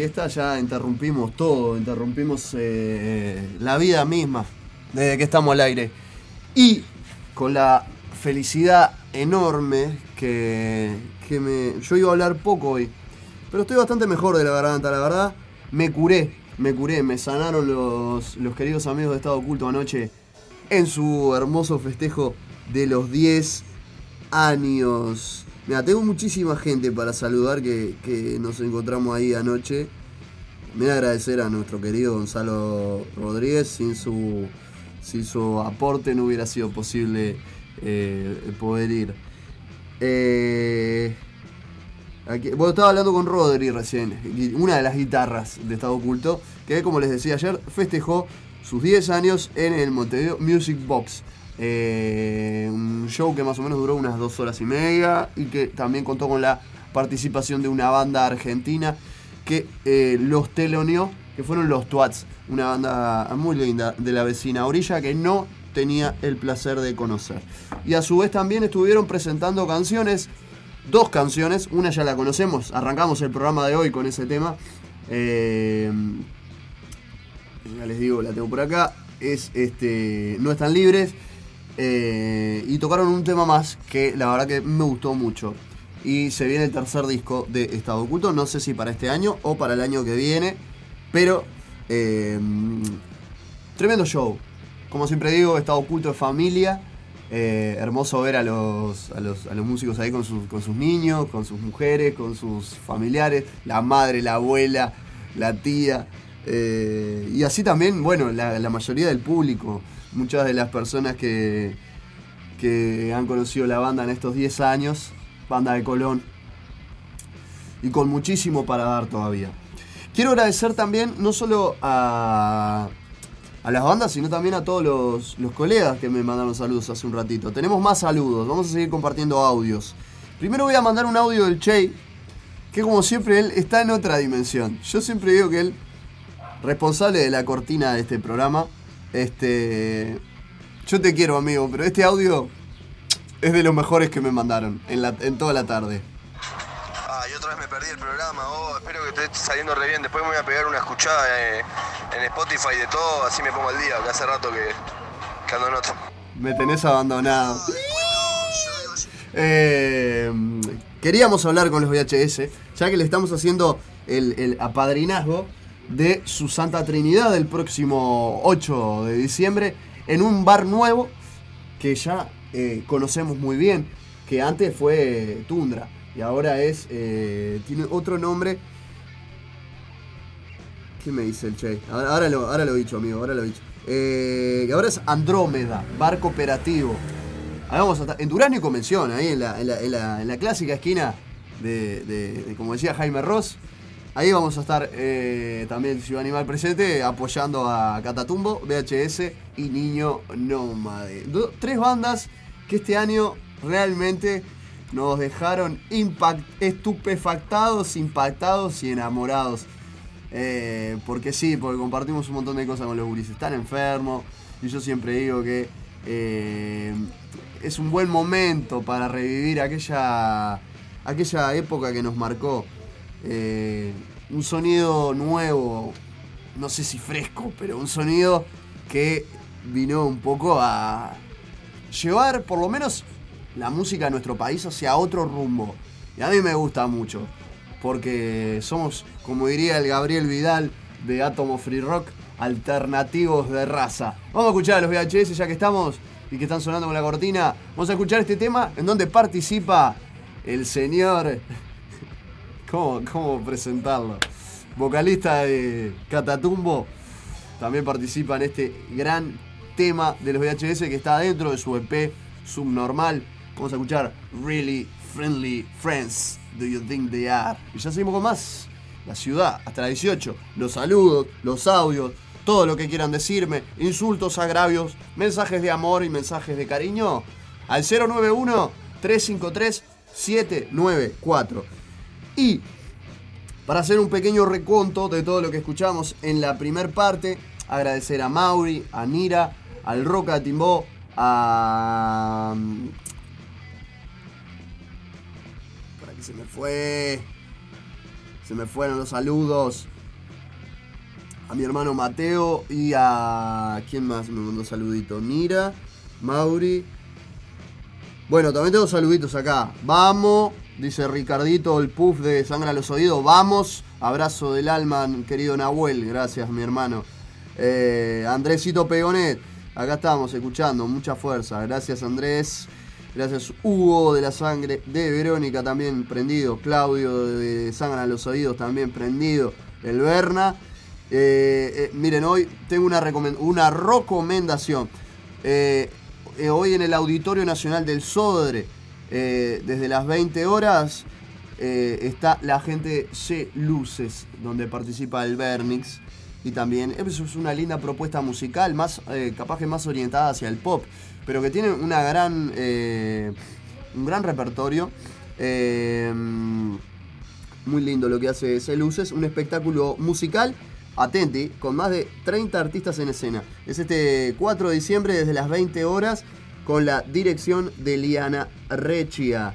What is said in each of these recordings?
siesta ya interrumpimos todo, interrumpimos eh, la vida misma desde que estamos al aire. Y con la felicidad enorme que, que me... Yo iba a hablar poco hoy, pero estoy bastante mejor de la garganta, la verdad. Me curé, me curé, me sanaron los, los queridos amigos de Estado Oculto anoche en su hermoso festejo de los 10 años. Mira, tengo muchísima gente para saludar que, que nos encontramos ahí anoche. A agradecer a nuestro querido Gonzalo Rodríguez. Sin su, sin su aporte no hubiera sido posible eh, poder ir. Eh, aquí- bueno, estaba hablando con Rodri recién, una de las guitarras de Estado Oculto, que como les decía ayer, festejó sus 10 años en el Montevideo Music Box. Eh, un show que más o menos duró unas dos horas y media y que también contó con la participación de una banda argentina que eh, los teloneó, que fueron los Twats, una banda muy linda de la vecina orilla que no tenía el placer de conocer. Y a su vez también estuvieron presentando canciones, dos canciones, una ya la conocemos, arrancamos el programa de hoy con ese tema. Eh, ya les digo, la tengo por acá, es este, No están libres. Eh, y tocaron un tema más que la verdad que me gustó mucho. Y se viene el tercer disco de Estado Oculto, no sé si para este año o para el año que viene, pero eh, tremendo show. Como siempre digo, Estado Oculto es familia. eh, hermoso ver a los, a los, a los músicos ahí con sus, con sus niños, con sus mujeres, con sus familiares, la madre, la abuela, la tía. eh, y así también, bueno, la mayoría del público, muchas de las personas que, que han conocido la banda en estos 10 años, banda de Colón, y con muchísimo para dar todavía. Quiero agradecer también no solo a, a las bandas, sino también a todos los, los colegas que me mandaron saludos hace un ratito. Tenemos más saludos, vamos a seguir compartiendo audios. Primero voy a mandar un audio del Che, que como siempre él está en otra dimensión. Yo siempre digo que él, responsable de la cortina de este programa, este, yo te quiero amigo, pero este audio es de los mejores que me mandaron en, la, en toda la tarde. Ah, y otra vez me perdí el programa. Oh, espero que te esté saliendo re bien. Después me voy a pegar una escuchada eh, en Spotify de todo, así me pongo al día, que hace rato que, que ando en otro. Me tenés abandonado. Eh, queríamos hablar con los VHS, ya que le estamos haciendo el, el apadrinazgo de su Santa Trinidad el próximo 8 de diciembre en un bar nuevo que ya eh, conocemos muy bien, que antes fue Tundra y ahora es eh, tiene otro nombre. ¿Qué me dice el Che? Ahora, lo, ahora lo he dicho, amigo, ahora lo he dicho. Eh, ahora es Andrómeda, bar cooperativo. Ahí vamos a estar en Durazno y Convención, ahí en la, en la- en la- en la clásica esquina de- de, como decía Jaime Ross. Ahí vamos a estar eh, también Ciudad Animal presente, apoyando a Catatumbo, VHS y Niño Nómade. Tres bandas que este año realmente nos dejaron impact- estupefactados, impactados y enamorados. Eh, porque sí, porque compartimos un montón de cosas con los gurises. Están enfermos y yo siempre digo que eh, es un buen momento para revivir aquella, aquella época que nos marcó. Eh, un sonido nuevo, no sé si fresco, pero un sonido que vino un poco a llevar por lo menos la música de nuestro país hacia otro rumbo. Y a mí me gusta mucho, porque somos, como diría el Gabriel Vidal de Atomo Free Rock, alternativos de raza. Vamos a escuchar a los VHS ya que estamos y que están sonando con la cortina. Vamos a escuchar este tema en donde participa el señor... ¿Cómo, cómo presentarlo? Vocalista de Catatumbo. También participa en este gran tema de los VHS que está dentro de su EP subnormal. Vamos a escuchar Really Friendly Friends. Do you think they are? Y ya seguimos con más. La ciudad, hasta las 18. Los saludos, los audios, todo lo que quieran decirme. Insultos, agravios, mensajes de amor y mensajes de cariño. Al 091-353-794. Y para hacer un pequeño reconto de todo lo que escuchamos en la primer parte, agradecer a Mauri, a Nira, al Roca Timbó, a. Por aquí se me fue. Se me fueron los saludos. A mi hermano Mateo y a. ¿Quién más me mandó saludito? Mira, Mauri. Bueno, también tengo saluditos acá. Vamos, dice Ricardito, el puff de sangre a los oídos. Vamos, abrazo del alma, querido Nahuel. Gracias, mi hermano. Eh, Andresito Pegonet, acá estamos escuchando, mucha fuerza. Gracias, Andrés. Gracias, Hugo de la sangre de Verónica también prendido. Claudio de sangre a los oídos también prendido. El Berna. Eh, eh, miren, hoy tengo una, una recomendación. Eh, hoy en el Auditorio Nacional del Sodre, desde las 20 horas, está la gente C Luces, donde participa el Bernix. Y también es una linda propuesta musical, más capaz que más orientada hacia el pop, pero que tiene una gran, un gran repertorio. muy lindo lo que hace C Luces, un espectáculo musical Atenti, con más de 30 artistas en escena. Es este 4 de diciembre desde las 20 horas con la dirección de Liana Rechia.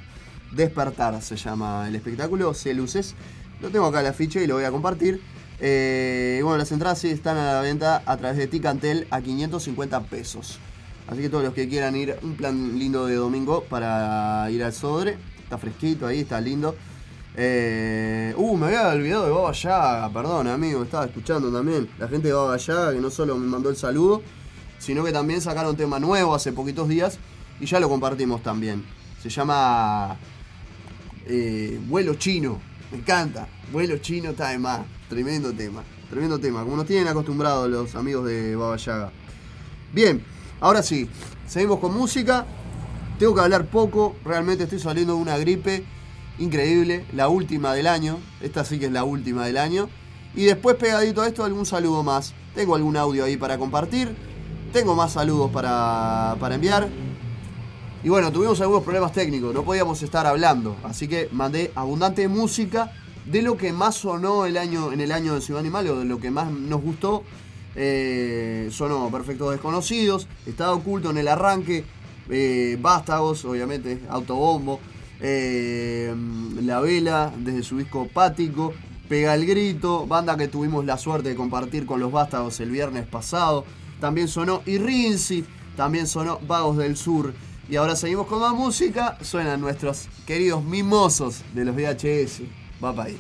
Despertar se llama el espectáculo, se luces. Lo tengo acá la ficha y lo voy a compartir. Eh, bueno, las entradas sí están a la venta a través de Ticantel a 550 pesos. Así que todos los que quieran ir, un plan lindo de domingo para ir al Sodre. Está fresquito ahí, está lindo. Eh, uh, me había olvidado de Baba Yaga, perdón amigo, estaba escuchando también. La gente de Baba Yaga que no solo me mandó el saludo, sino que también sacaron tema nuevo hace poquitos días y ya lo compartimos también. Se llama eh, Vuelo Chino, me encanta. Vuelo Chino está de más, tremendo tema, tremendo tema, como nos tienen acostumbrados los amigos de Baba Yaga. Bien, ahora sí, seguimos con música. Tengo que hablar poco, realmente estoy saliendo de una gripe increíble, la última del año, esta sí que es la última del año. Y después pegadito a esto algún saludo más. Tengo algún audio ahí para compartir, tengo más saludos para, para enviar. Y bueno, tuvimos algunos problemas técnicos, no podíamos estar hablando, así que mandé abundante música de lo que más sonó el año, en el año de Ciudad Animal o de lo que más nos gustó. Eh, sonó Perfectos Desconocidos, Estaba Oculto en el arranque, eh, obviamente, Autobombo, eh, la Vela desde su disco Pático, Pega el Grito, banda que tuvimos la suerte de compartir con los Vástagos el viernes pasado. También sonó Irrinzi, también sonó Vagos del Sur. Y ahora seguimos con más música, suenan nuestros queridos mimosos de los VHS. Va para ahí.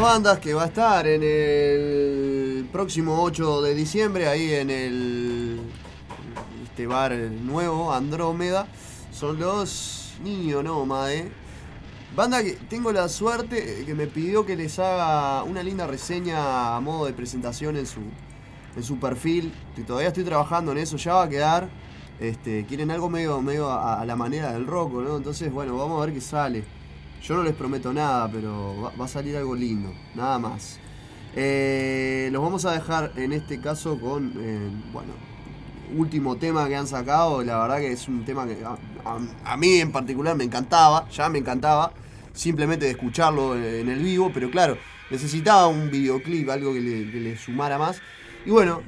Bandas que va a estar en el próximo 8 de diciembre, ahí en el este bar nuevo, Andrómeda, son los Niño Nómade. Banda que tengo la suerte que me pidió que les haga una linda reseña a modo de presentación en su, en su perfil. Y todavía estoy trabajando en eso, ya va a quedar. Este, quieren algo medio, medio a, la manera del rock, ¿no? Entonces, bueno, vamos a ver qué sale. Yo no les prometo nada, pero va, a salir algo lindo, nada más. Eh, los vamos a dejar en este caso con, eh, bueno, último tema que han sacado. La verdad que es un tema que a, mí en particular me encantaba, ya me encantaba, simplemente de escucharlo en, el vivo, pero claro, necesitaba un videoclip, algo que le, sumara más. Y bueno,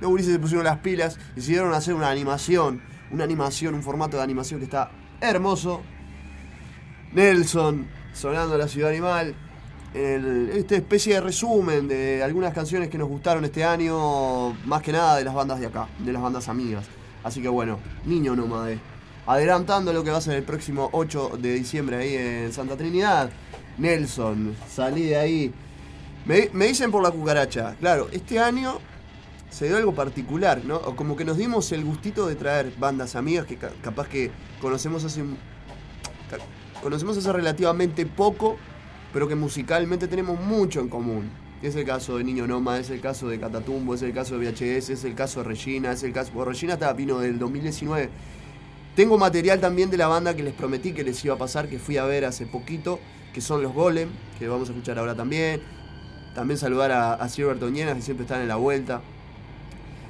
los gurises se pusieron las pilas, decidieron hacer una animación, una animación, un formato de animación que está hermoso. Nelson, sonando la ciudad animal, esta especie de resumen de algunas canciones que nos gustaron este año, más que nada de las bandas de acá, de las bandas amigas. Así que bueno, Niño Nómade. Adelantando lo que va a ser el próximo 8 de diciembre ahí en Santa Trinidad. Nelson, salí de ahí. Me, me dicen por la cucaracha. Claro, este año se dio algo particular, ¿no? Como que nos dimos el gustito de traer bandas amigas que capaz que conocemos hace conocemos hace relativamente poco, pero que musicalmente tenemos mucho en común. Es el caso de Niño Noma, es el caso de Catatumbo, es el caso de VHS, es el caso de Regina, es el caso. Bueno, Regina vino del 2019. Tengo material también de la banda que les prometí que les iba a pasar, que fui a ver hace poquito, que son los Golem, que vamos a escuchar ahora también. También saludar a, a Silver que siempre están en la vuelta.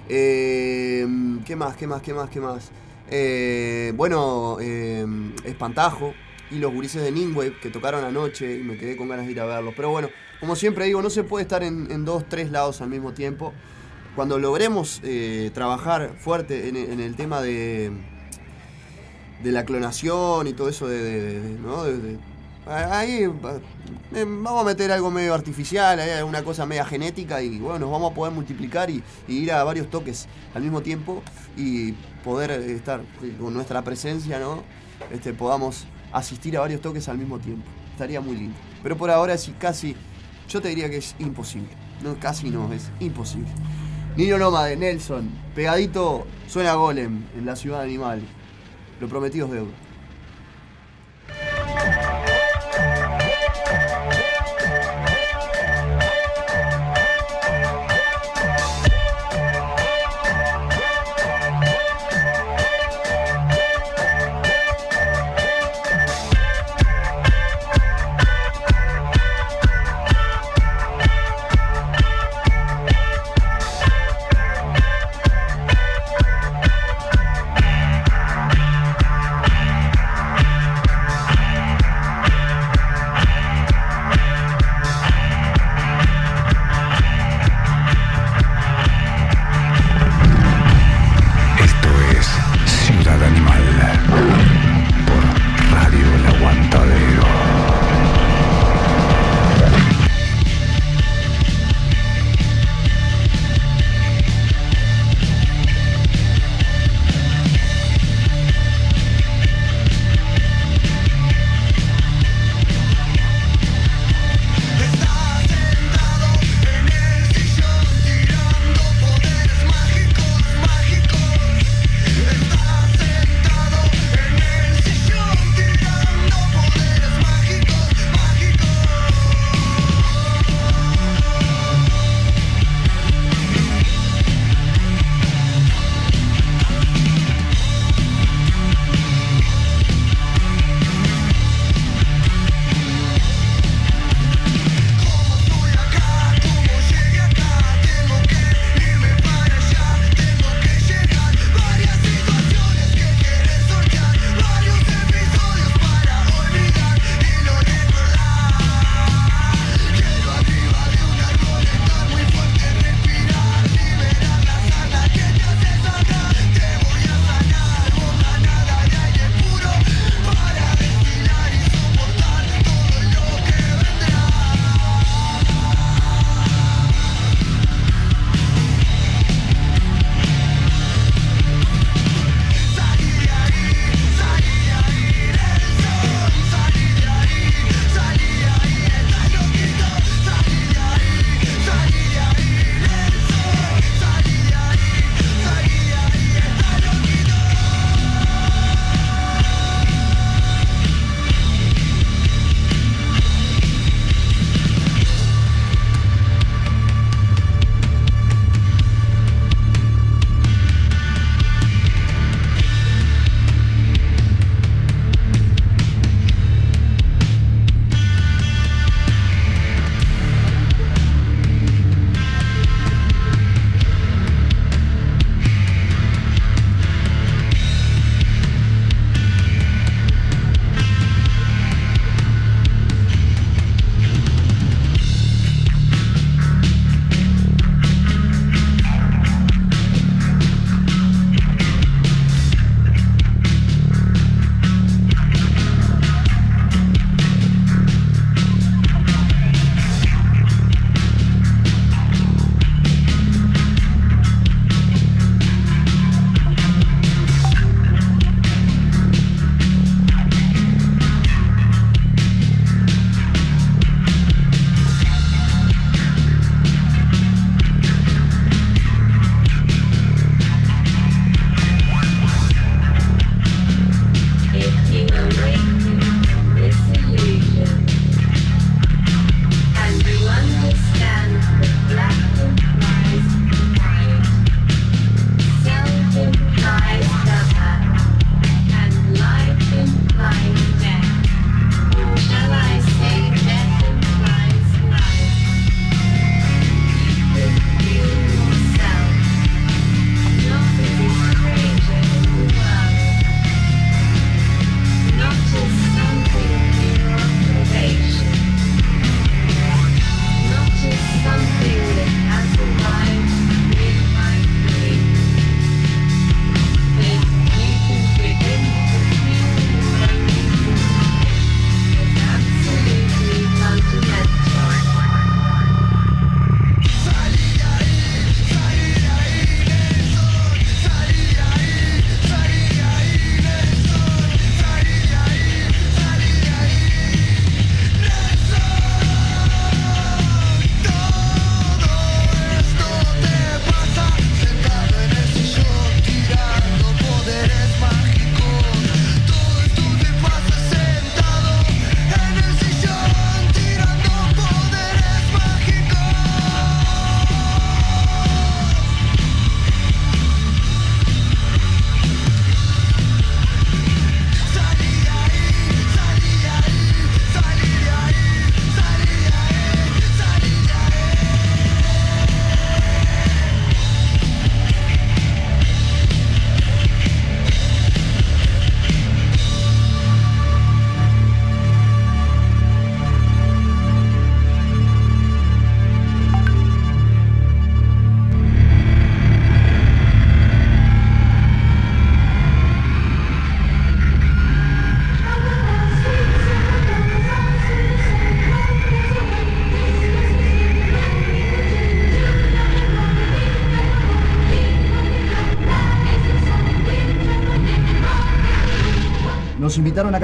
Eh, ¿Qué más? ¿Qué más? ¿Qué más? ¿Qué más? Eh, bueno, eh, Espantajo y los gurises de Ningwave que tocaron anoche y me quedé con ganas de ir a verlos. Pero bueno, como siempre digo, no se puede estar en, dos, tres lados al mismo tiempo. Cuando logremos trabajar fuerte en, el tema de, de la clonación y todo eso de. Ahí eh, vamos a meter algo medio artificial, hay alguna cosa media genética y bueno, nos vamos a poder multiplicar y, ir a varios toques al mismo tiempo y poder estar con nuestra presencia, ¿no? Este, podamos asistir a varios toques al mismo tiempo. Estaría muy lindo. Pero por ahora sí, casi, yo te diría que es imposible. No, casi no, es imposible. Niño de Nelson, pegadito, suena Golem en la ciudad animal. Lo prometido es deuda.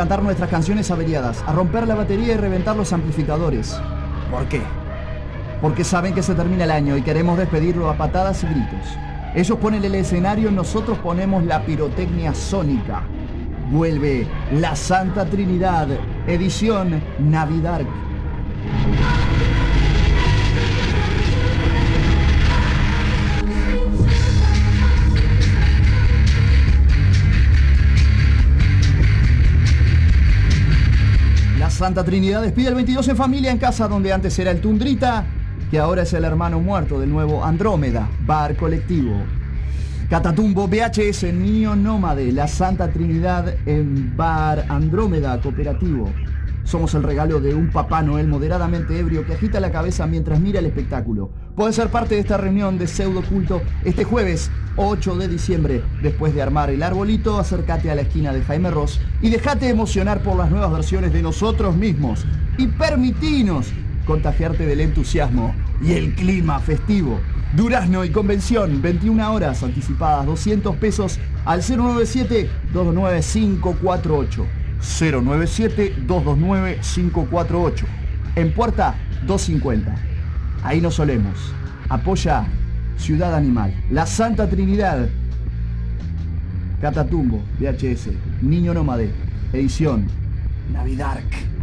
Cantar nuestras canciones averiadas, a romper la batería y reventar los amplificadores. ¿Por qué? Porque saben que se termina el año y queremos despedirlo a patadas y gritos. Ellos ponen el escenario, nosotros ponemos la pirotecnia sónica. Vuelve la Santa Trinidad, edición Navidad. Santa Trinidad despide el 22 en familia en casa donde antes era el Tundrita, que ahora es el hermano muerto del nuevo Andrómeda, bar colectivo. Catatumbo VHS, Niño Nómade, la Santa Trinidad en Bar Andrómeda Cooperativo. Somos el regalo de un Papá Noel moderadamente ebrio que agita la cabeza mientras mira el espectáculo. Puedes ser parte de esta reunión de pseudo culto este jueves 8 de diciembre. Después de armar el arbolito, acércate a la esquina de Jaime Ross y déjate emocionar por las nuevas versiones de nosotros mismos. Y permitinos contagiarte del entusiasmo y el clima festivo. Durazno y convención, 21 horas anticipadas, 200 pesos al 097-229-548. 097-229-548. En puerta 250. Ahí nos solemos. Apoya Ciudad Animal. La Santa Trinidad. Catatumbo, VHS. Niño Nómade. Edición. Navidark.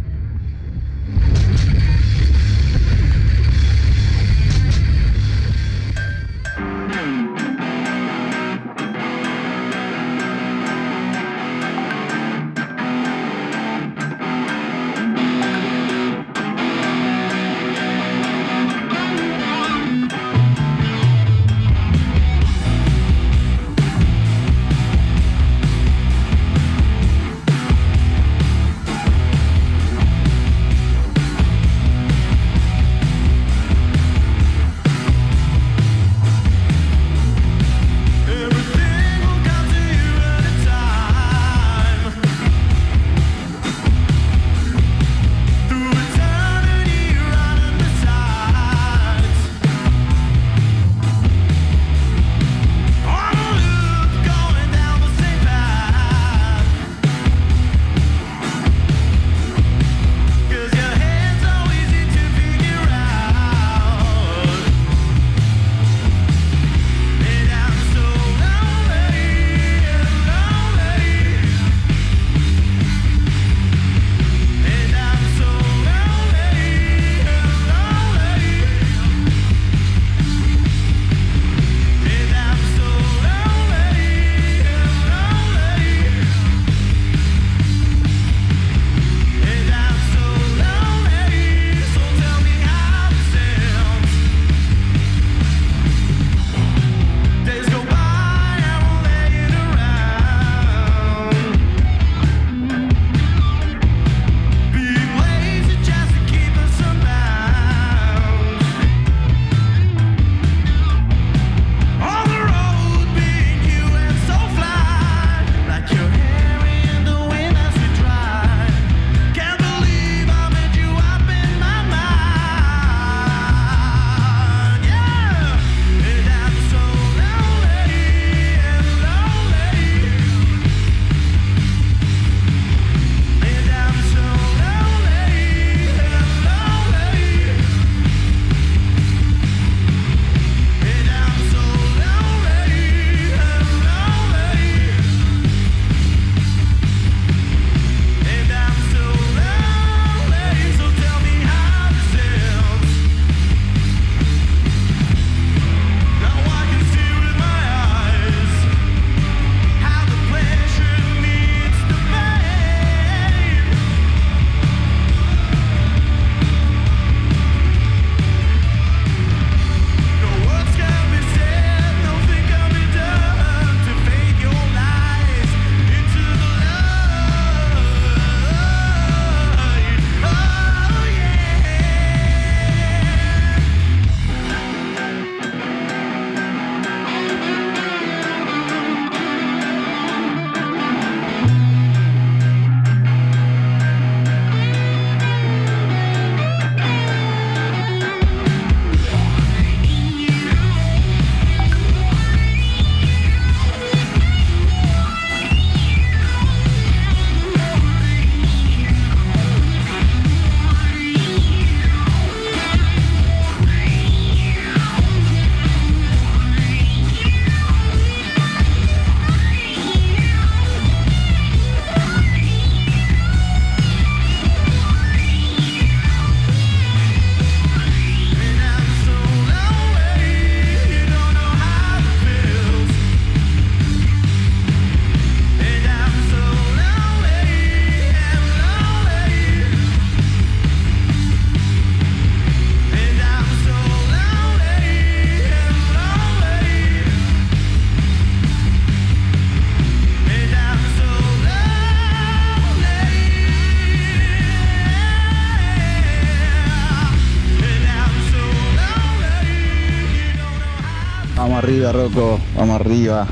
Arriba.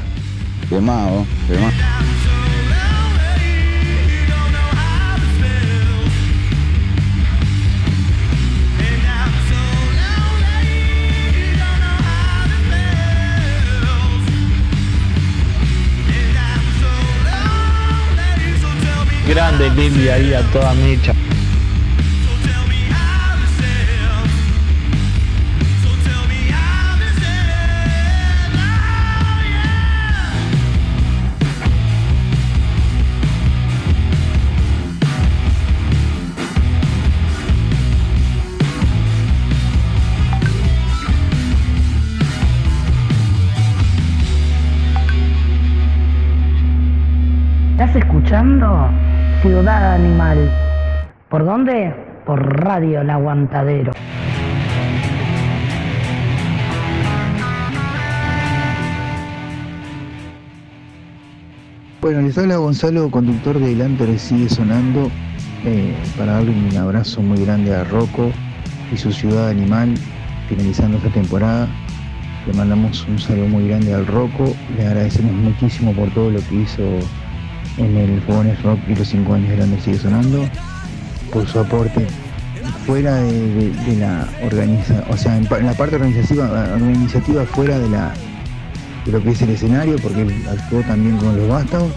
Quemado, quemado. Grande Lili ahí a toda mecha. Ciudad Animal? ¿Por dónde? Por Radio El Aguantadero. Bueno, les habla Gonzalo, conductor de Lantore Sigue Sonando, eh, para darle un abrazo muy grande a Rocco y su ciudad animal, finalizando esta temporada. Le mandamos un saludo muy grande al Rocco, le agradecemos muchísimo por todo lo que hizo en el Fogones Rock y los 5 años de Lantore Sigue Sonando, por su aporte fuera de, la organización, o sea, en la parte organizativa, organizativa fuera de la de lo que es el escenario, porque él actuó también con los vástagos.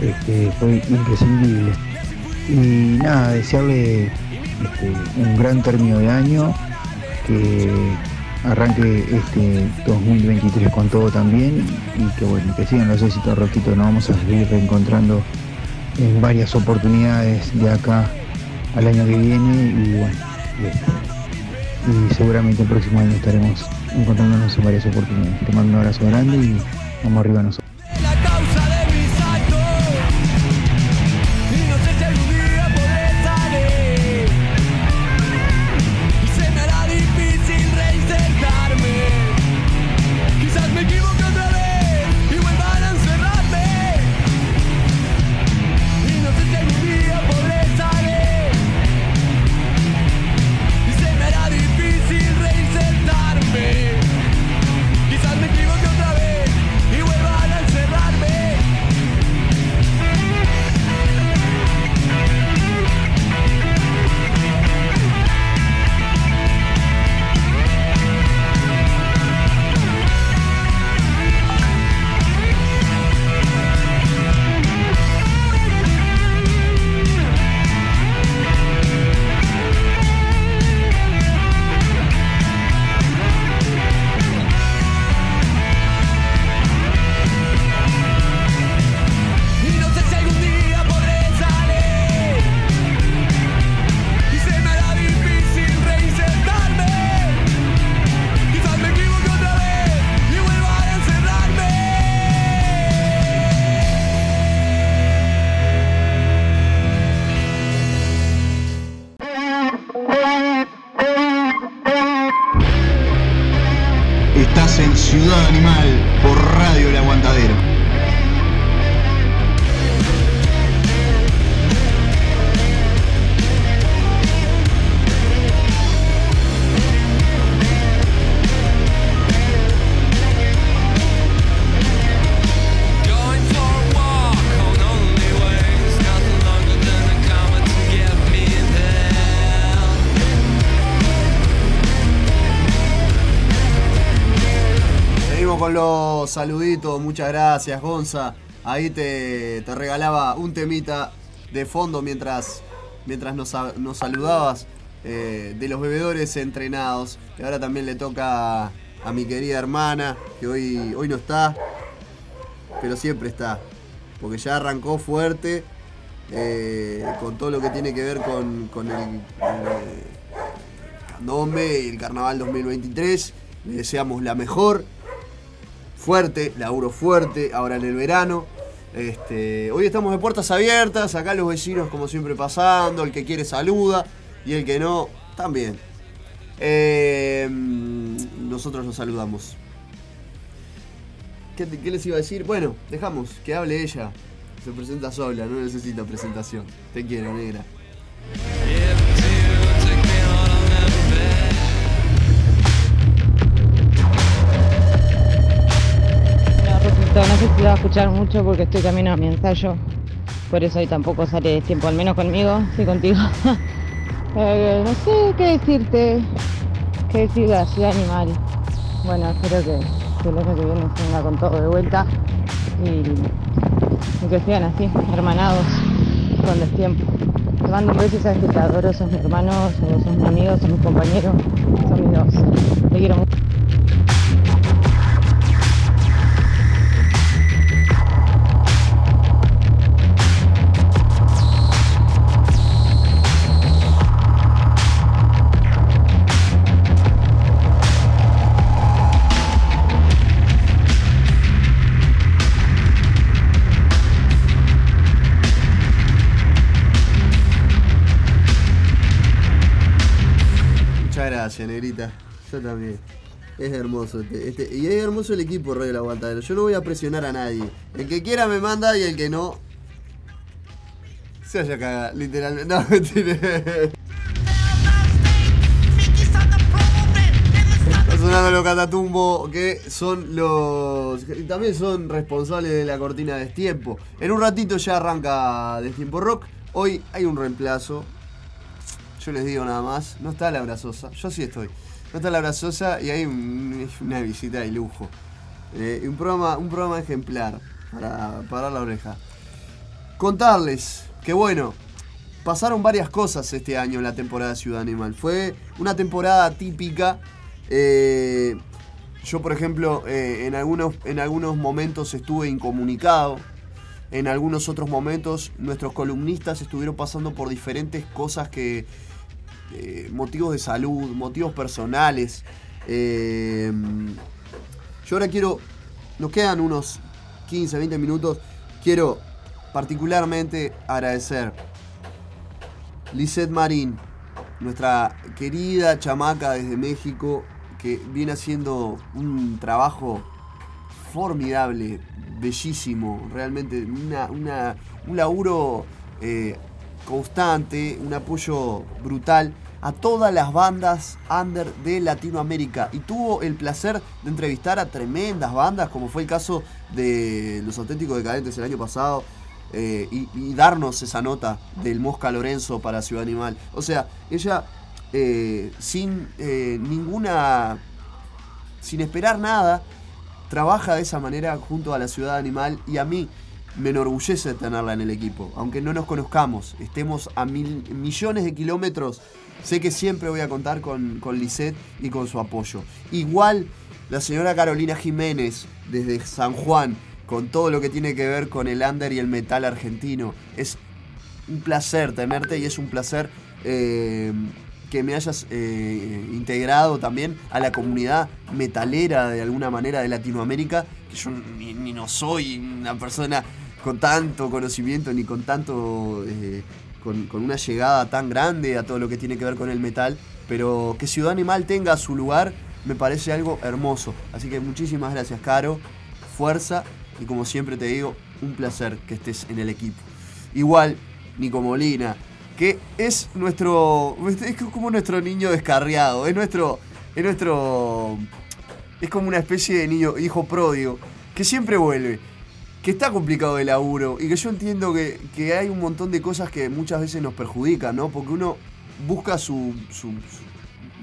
Este, fue imprescindible. Y nada, desearle este, un gran término de año, que arranque este 2023 con todo también y que bueno, que sigan los éxitos Roquito, nos vamos a seguir reencontrando en varias oportunidades de acá al año que viene y bueno, y seguramente el próximo año estaremos encontrándonos en varias oportunidades. Te mando un abrazo grande y vamos arriba nosotros. Los saluditos, muchas gracias Gonza. Ahí te, te regalaba un temita de fondo mientras, mientras nos, nos saludabas eh, de los bebedores entrenados. Y ahora también le toca a mi querida hermana, que hoy, hoy no está, pero siempre está. Porque ya arrancó fuerte eh, con todo lo que tiene que ver con, con el, el, eh, candombe y el carnaval 2023. Le deseamos la mejor fuerte, laburo fuerte, ahora en el verano. Este, hoy estamos de puertas abiertas, acá los vecinos como siempre pasando, el que quiere saluda y el que no, también. Eh, nosotros nos saludamos. ¿Qué, qué les iba a decir? Bueno, dejamos que hable ella. Se presenta sola, no necesita presentación. Te quiero, negra. Sé si lo va a escuchar mucho porque estoy camino a mi ensayo. Por eso hoy tampoco sale tiempo, al menos conmigo, sí contigo. No sé qué decirte, qué decir de la animal. Bueno, espero que, el año que viene venga con todo de vuelta y, que sigan así, hermanados con los tiempos. Te mando un beso y sabes que te adoro, sos mi hermano, sos, sos mi amigo, sos mi compañero, sos dos. Te quiero mucho. Yo también. Es hermoso. Este, este- y es hermoso el equipo Radio El Aguantadero. Yo no voy a presionar a nadie. El que quiera me manda y el que no. Se vaya a cagar, literalmente. No, mentira. Está sonando los catatumbo que son los. que también son responsables de la cortina de Destiempo. En un ratito ya arranca Destiempo Rock. Hoy hay un reemplazo. Yo les digo nada más. No está la Sosa. Yo sí estoy. Está la Sosa y hay un- una visita de lujo. Eh, un, programa, un programa ejemplar para parar la oreja. Contarles que bueno, pasaron varias cosas este año en la temporada Ciudad Animal. Fue una temporada típica. eh, yo, por ejemplo, eh, en, algunos, en algunos momentos estuve incomunicado. En algunos otros momentos nuestros columnistas estuvieron pasando por diferentes cosas que... eh, motivos de salud, motivos personales. eh, yo ahora quiero... Nos quedan unos 15, 20 minutos. Quiero particularmente agradecer Lisette Marín, nuestra querida chamaca desde México, que viene haciendo un trabajo formidable, bellísimo, realmente una, un laburo eh, constante, un apoyo brutal a todas las bandas under de Latinoamérica y tuvo el placer de entrevistar a tremendas bandas como fue el caso de Los Auténticos Decadentes el año pasado eh, y, darnos esa nota del Mosca Lorenzo para Ciudad Animal. O sea, ella eh, sin eh, ninguna, sin esperar nada, trabaja de esa manera junto a la ciudad animal y a mí me enorgullece tenerla en el equipo. Aunque no nos conozcamos, estemos a mil- millones de kilómetros, sé que siempre voy a contar con, con y con su apoyo. Igual la señora Carolina Jiménez, desde San Juan, con todo lo que tiene que ver con el under y el metal argentino. Es un placer tenerte y es un placer eh, que me hayas eh, integrado también a la comunidad metalera de alguna manera de Latinoamérica, que yo ni, no soy una persona con tanto conocimiento ni con tanto... eh, con, con una llegada tan grande a todo lo que tiene que ver con el metal, pero que Ciudad Animal tenga su lugar me parece algo hermoso. Así que muchísimas gracias, Caro. Fuerza y como siempre te digo, un placer que estés en el equipo. Igual, Nico Molina, que es nuestro. es como nuestro niño descarriado, es nuestro. Es nuestro. Es como una especie de niño, hijo pródigo, que siempre vuelve. Que está complicado de laburo y que yo entiendo que, que hay un montón de cosas que muchas veces nos perjudican, ¿no? Porque uno busca su, su-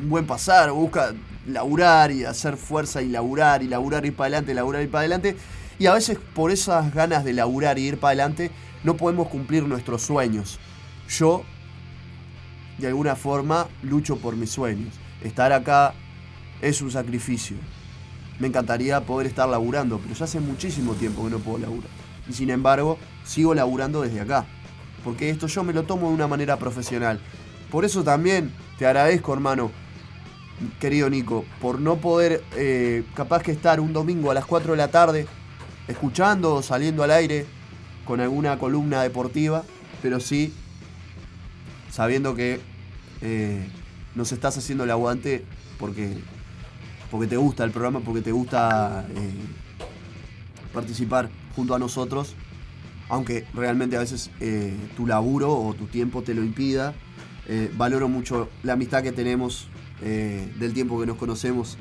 buen pasar, busca laburar y hacer fuerza y laburar y laburar y ir para adelante, laburar y para adelante. Y a veces por esas ganas de laburar y ir para adelante no podemos cumplir nuestros sueños. Yo, de alguna forma, lucho por mis sueños. Estar acá es un sacrificio. Me encantaría poder estar laburando, pero ya hace muchísimo tiempo que no puedo laburar. Y sin embargo, sigo laburando desde acá. Porque esto yo me lo tomo de una manera profesional. Por eso también te agradezco, hermano, querido Nico, por no poder, eh, capaz que estar un domingo a las 4 de la tarde, escuchando o saliendo al aire con alguna columna deportiva, pero sí sabiendo que eh, nos estás haciendo el aguante porque, porque te gusta el programa, porque te gusta eh, participar junto a nosotros, aunque realmente a veces eh, tu laburo o tu tiempo te lo impida. Eh, valoro mucho la amistad que tenemos, del tiempo que nos conocemos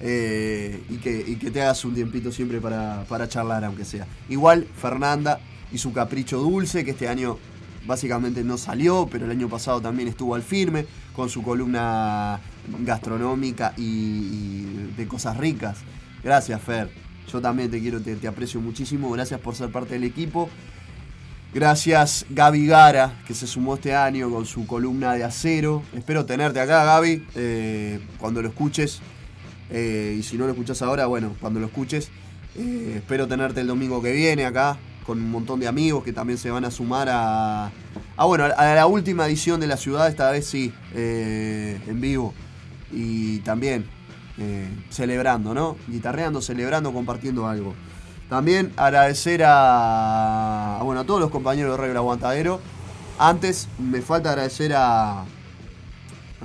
y, que, y que te hagas un tiempito siempre para, para charlar, aunque sea. Igual Fernanda y su capricho dulce, que este año básicamente no salió, pero el año pasado también estuvo al firme con su columna gastronómica y, de cosas ricas. Gracias, Fer. Yo también te quiero, te, te aprecio muchísimo. Gracias por ser parte del equipo. Gracias Gaby Gara, que se sumó este año con su columna de acero. Espero tenerte acá, Gaby, eh, cuando lo escuches. Eh, y si no lo escuchas ahora, bueno, cuando lo escuches. Eh, espero tenerte el domingo que viene acá, con un montón de amigos que también se van a sumar a, a bueno, a la última edición de la ciudad, esta vez sí, en vivo. Y también eh, celebrando, ¿no? Guitarreando, celebrando, compartiendo algo. También agradecer a, bueno, a todos los compañeros de Radio Aguantadero. Antes me falta agradecer a, a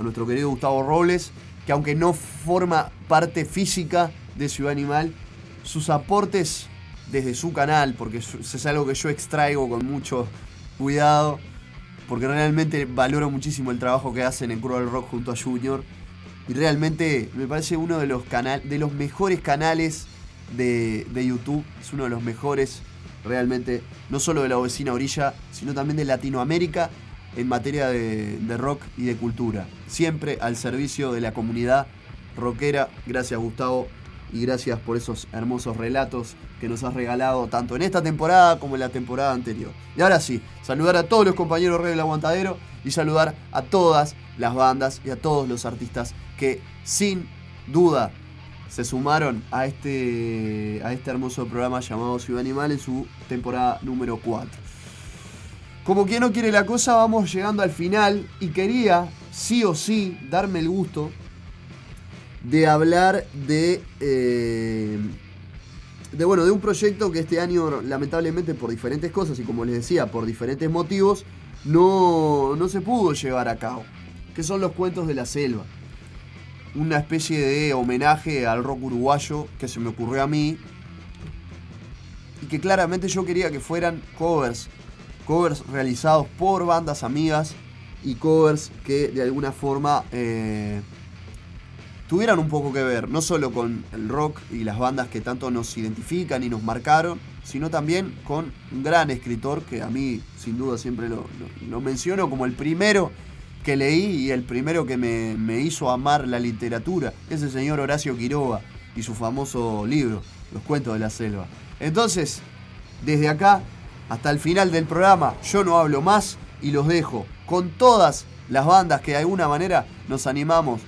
nuestro querido Gustavo Robles, que aunque no forma parte física de Ciudad Animal, sus aportes desde su canal, porque es algo que yo extraigo con mucho cuidado, porque realmente valoro muchísimo el trabajo que hacen en Cruel Rock junto a Junior. Y realmente me parece uno de los, canal, de los mejores canales de, de YouTube. Es uno de los mejores realmente, no solo de la vecina orilla, sino también de Latinoamérica en materia de, de, rock y de cultura. Siempre al servicio de la comunidad rockera. Gracias Gustavo y gracias por esos hermosos relatos que nos has regalado tanto en esta temporada como en la temporada anterior. Y ahora sí, saludar a todos los compañeros Rey del Aguantadero y saludar a todas las bandas y a todos los artistas que sin duda se sumaron a este, a este hermoso programa llamado Ciudad Animal en su temporada número 4. Como quien no quiere la cosa, vamos llegando al final y quería, sí o sí, darme el gusto de hablar de, eh, de, bueno, de un proyecto que este año, lamentablemente, por diferentes cosas y como les decía, por diferentes motivos, no, no se pudo llevar a cabo, que son los cuentos de la selva. Una especie de homenaje al rock uruguayo que se me ocurrió a mí y que claramente yo quería que fueran covers covers realizados por bandas amigas y covers que de alguna forma eh, tuvieran un poco que ver, no solo con el rock y las bandas que tanto nos identifican y nos marcaron, sino también con un gran escritor que a mí sin duda siempre lo, menciono como el primero que leí y el primero que me, me, hizo amar la literatura, es el señor Horacio Quiroga y su famoso libro, Los Cuentos de la Selva. Entonces, desde acá hasta el final del programa. Yo no hablo más y los dejo con todas las bandas que de alguna manera nos animamos,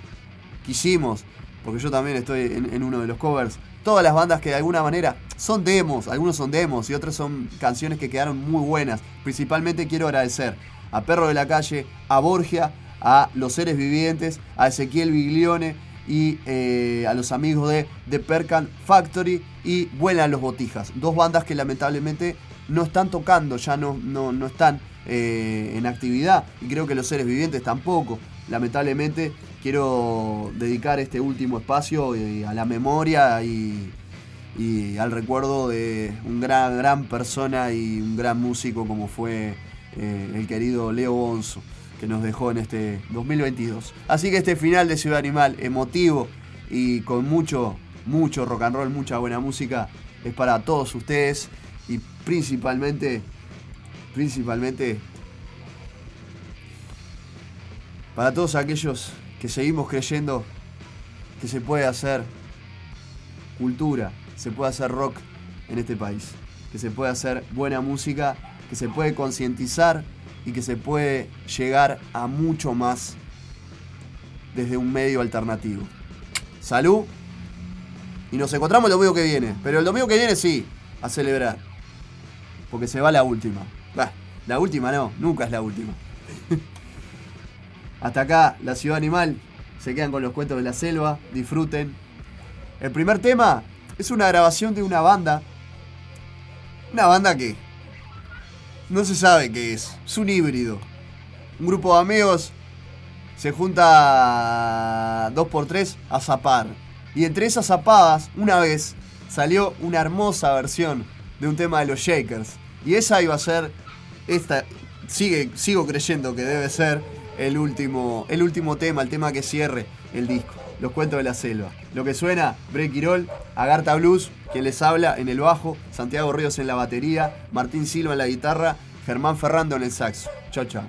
quisimos, porque yo también estoy en, en, uno de los covers. Todas las bandas que de alguna manera son demos, algunos son demos y otros son canciones que quedaron muy buenas. Principalmente quiero agradecer a Perro de la Calle, a Borgia, a Los Seres Vivientes, a Ezequiel Biglione y eh, a los amigos de The Percan Factory y Vuelan los Botijas. Dos bandas que lamentablemente no están tocando, ya no, no, no están eh, en actividad y creo que los seres vivientes tampoco. Lamentablemente quiero dedicar este último espacio eh, a la memoria y, y, al recuerdo de un gran, gran persona y un gran músico como fue eh, el querido Leo Bonzo que nos dejó en este 2022. Así que este final de Ciudad Animal, emotivo y con mucho, mucho rock and roll, mucha buena música, es para todos ustedes y principalmente, principalmente para todos aquellos que seguimos creyendo que se puede hacer cultura, se puede hacer rock en este país, que se puede hacer buena música, que se puede concientizar y que se puede llegar a mucho más desde un medio alternativo. Salud. Y nos encontramos el domingo que viene. Pero el domingo que viene sí, a celebrar. Porque se va la última. La última no, nunca es la última. Hasta acá, la ciudad animal. Se quedan con los cuentos de la selva. Disfruten. El primer tema es una grabación de una banda. Una banda que no se sabe qué es. Es un híbrido. Un grupo de amigos se junta dos por tres a zapar. Y entre esas zapadas, una vez salió una hermosa versión de un tema de los Shakers. Y esa iba a ser esta sigo creyendo que debe ser el último el último tema, el tema que cierre el disco. Los Cuentos de la Selva. Lo que suena, Break Quirol, Agartha Blues, quien les habla en el bajo, Santiago Ríos en la batería, Martín Silva en la guitarra, Germán Ferrando en el saxo. Chao, chao.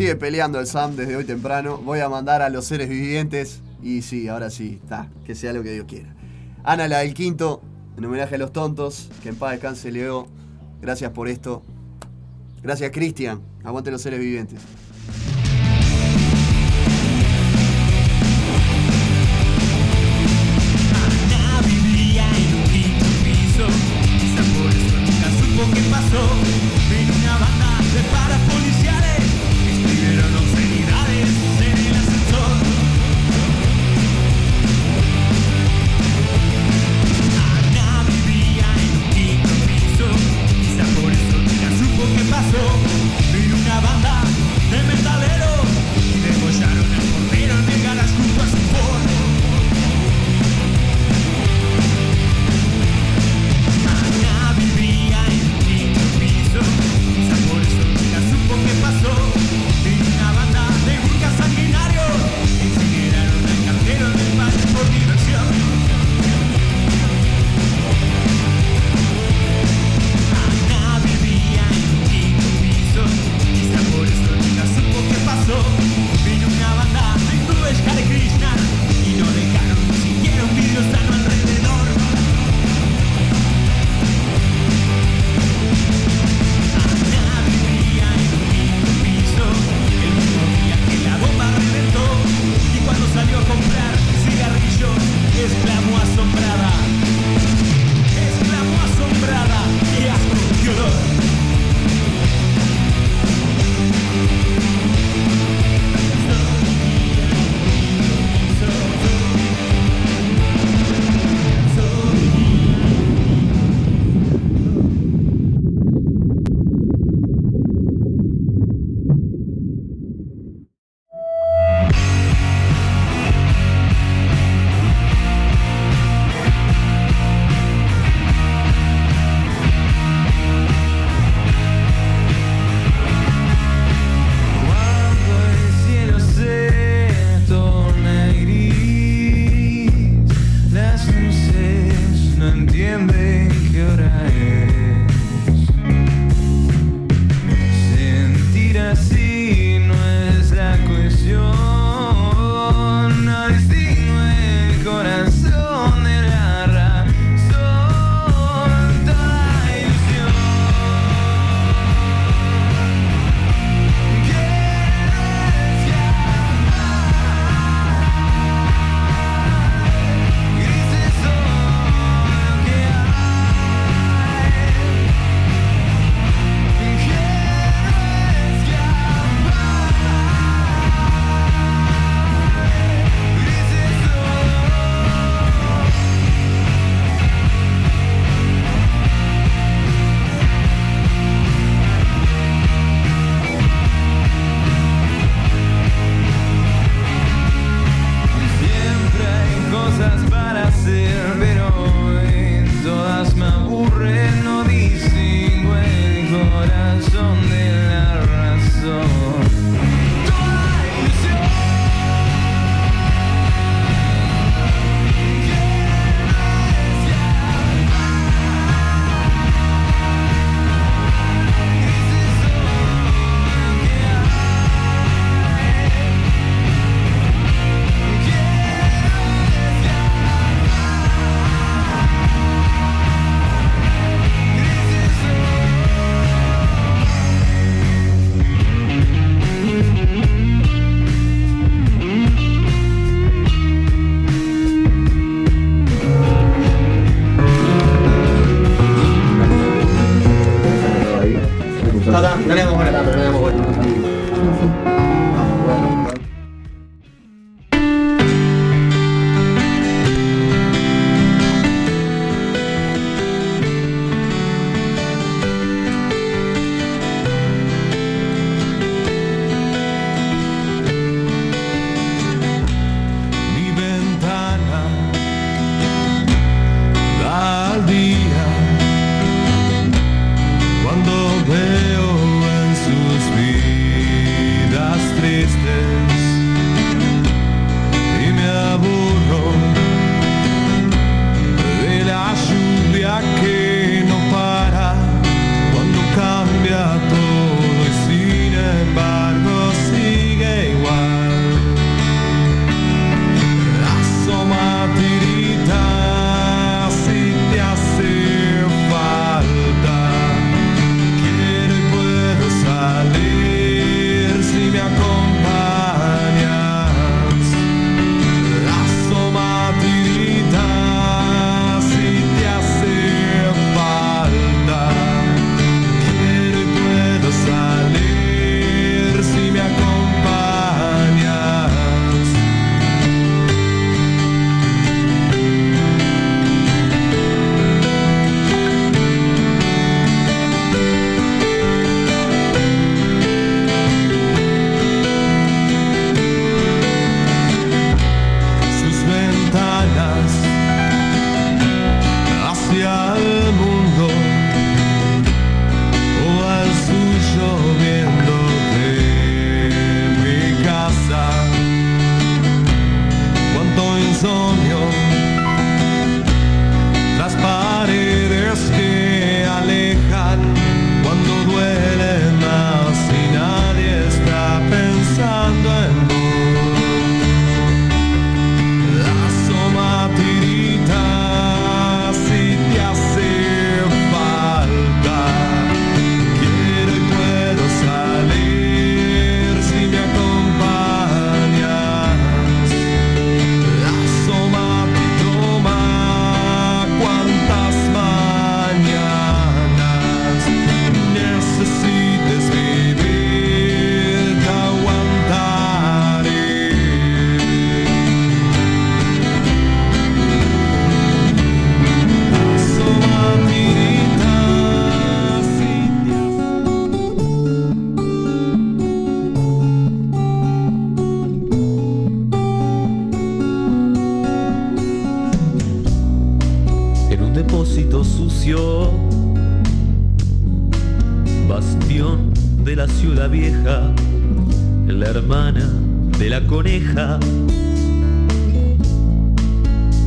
Sigue peleando el Sam desde hoy temprano. Voy a mandar a los seres vivientes. Y sí, ahora sí, está. Que sea lo que Dios quiera. Ana, la del quinto, en homenaje a los tontos. Que en paz descanse Leo. Gracias por esto. Gracias, Cristian. Aguante los seres vivientes.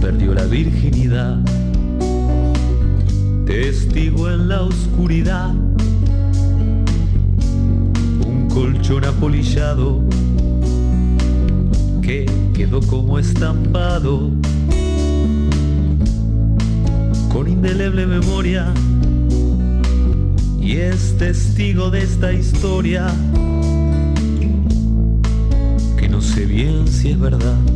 perdió la virginidad, testigo en la oscuridad, un colchón apolillado que quedó como estampado. Con indeleble memoria. Y es testigo de esta historia bien si es verdad.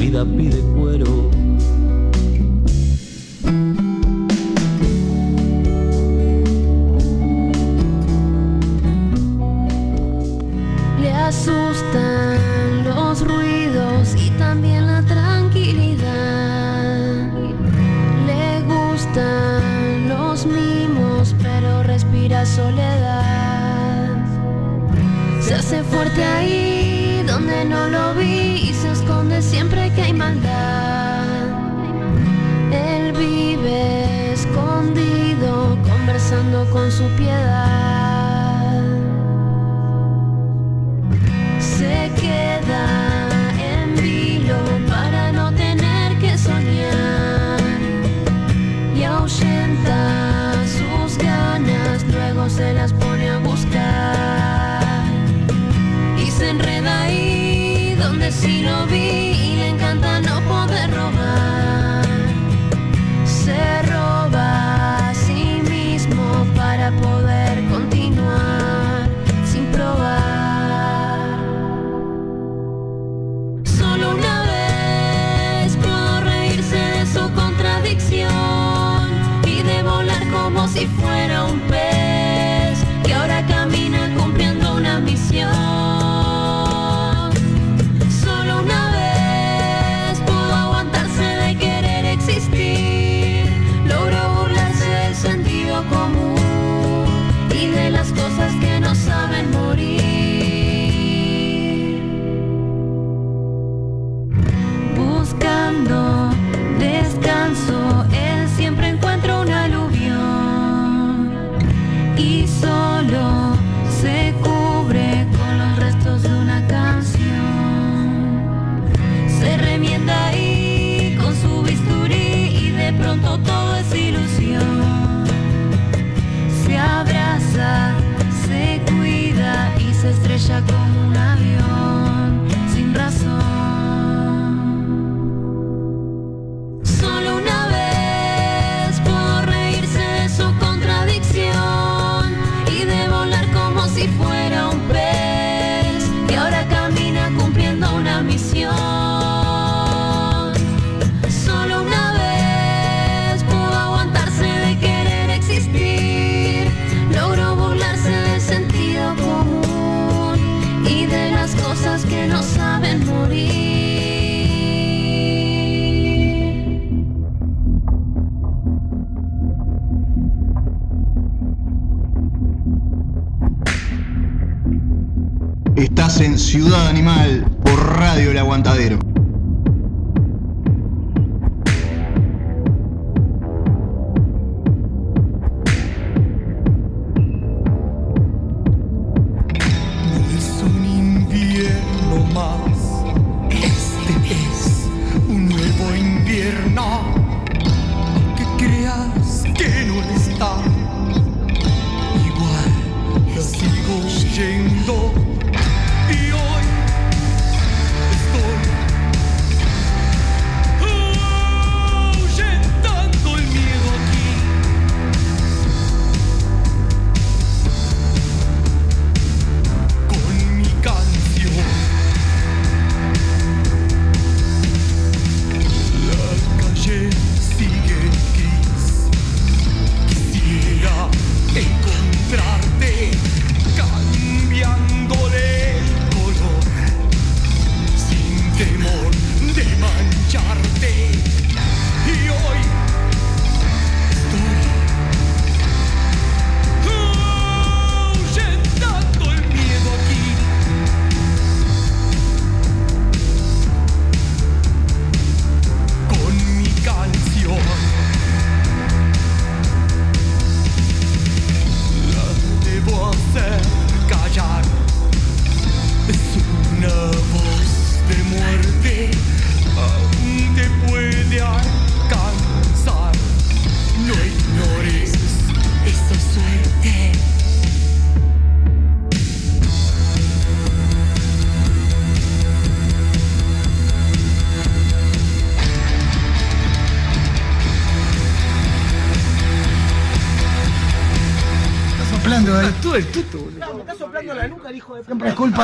vida pide cuero.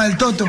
Del Toto.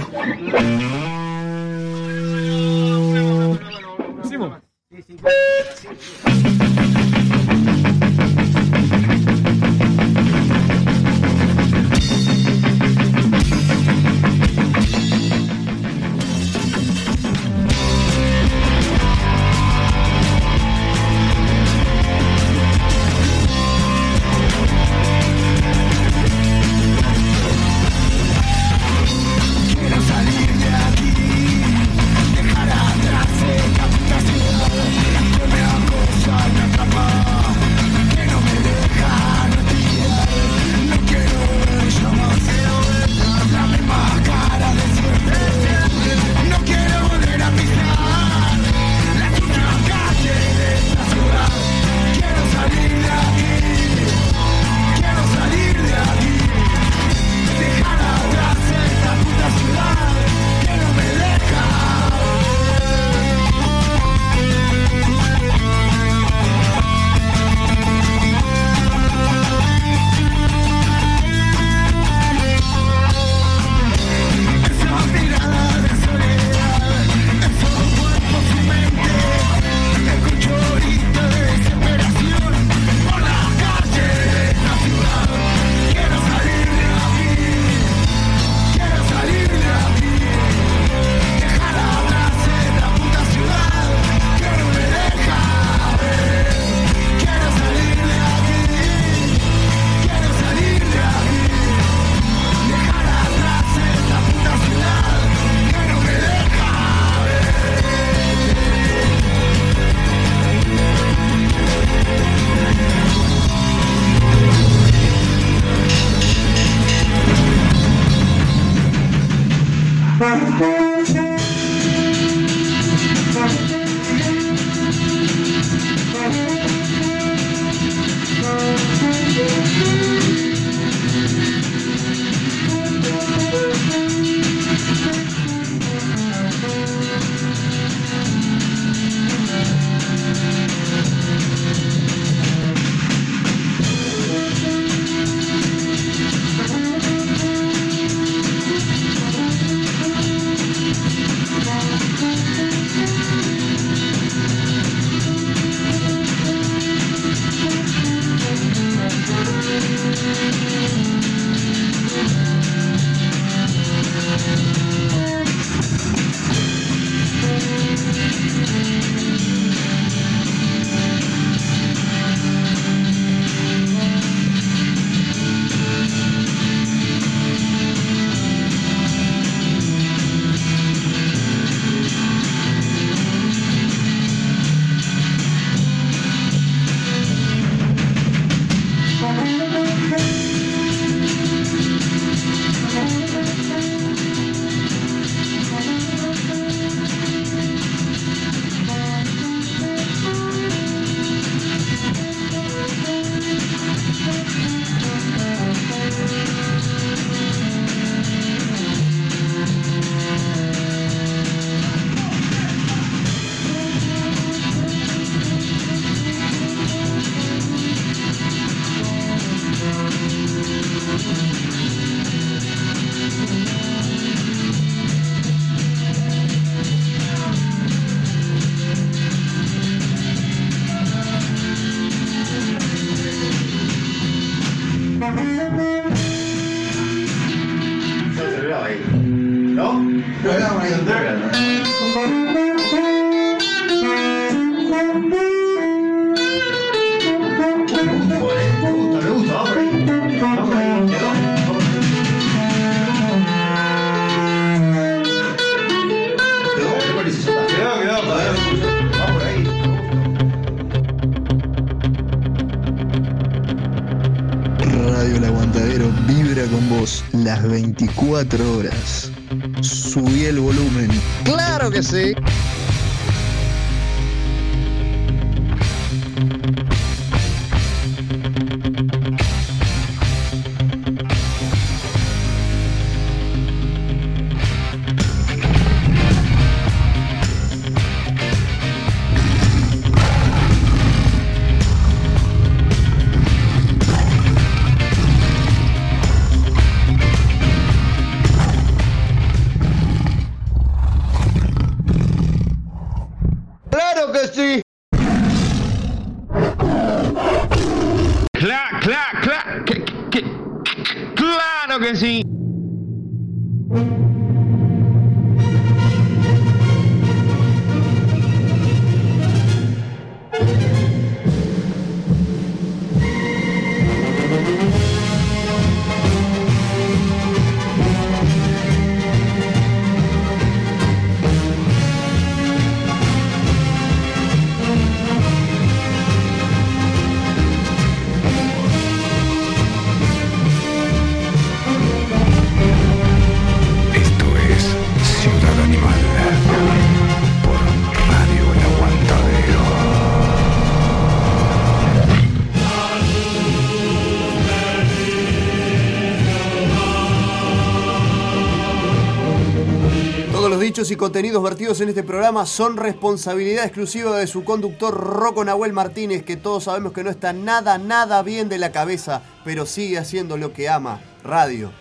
Dichos y contenidos vertidos en este programa son responsabilidad exclusiva de su conductor Rocco Nahuel Martínez, que todos sabemos que no está nada, nada bien de la cabeza, pero sigue haciendo lo que ama, radio.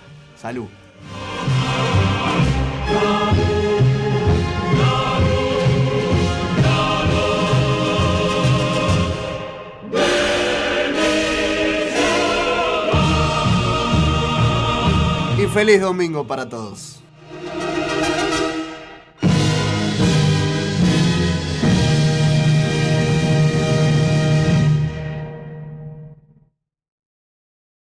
Salud. Y feliz domingo para todos.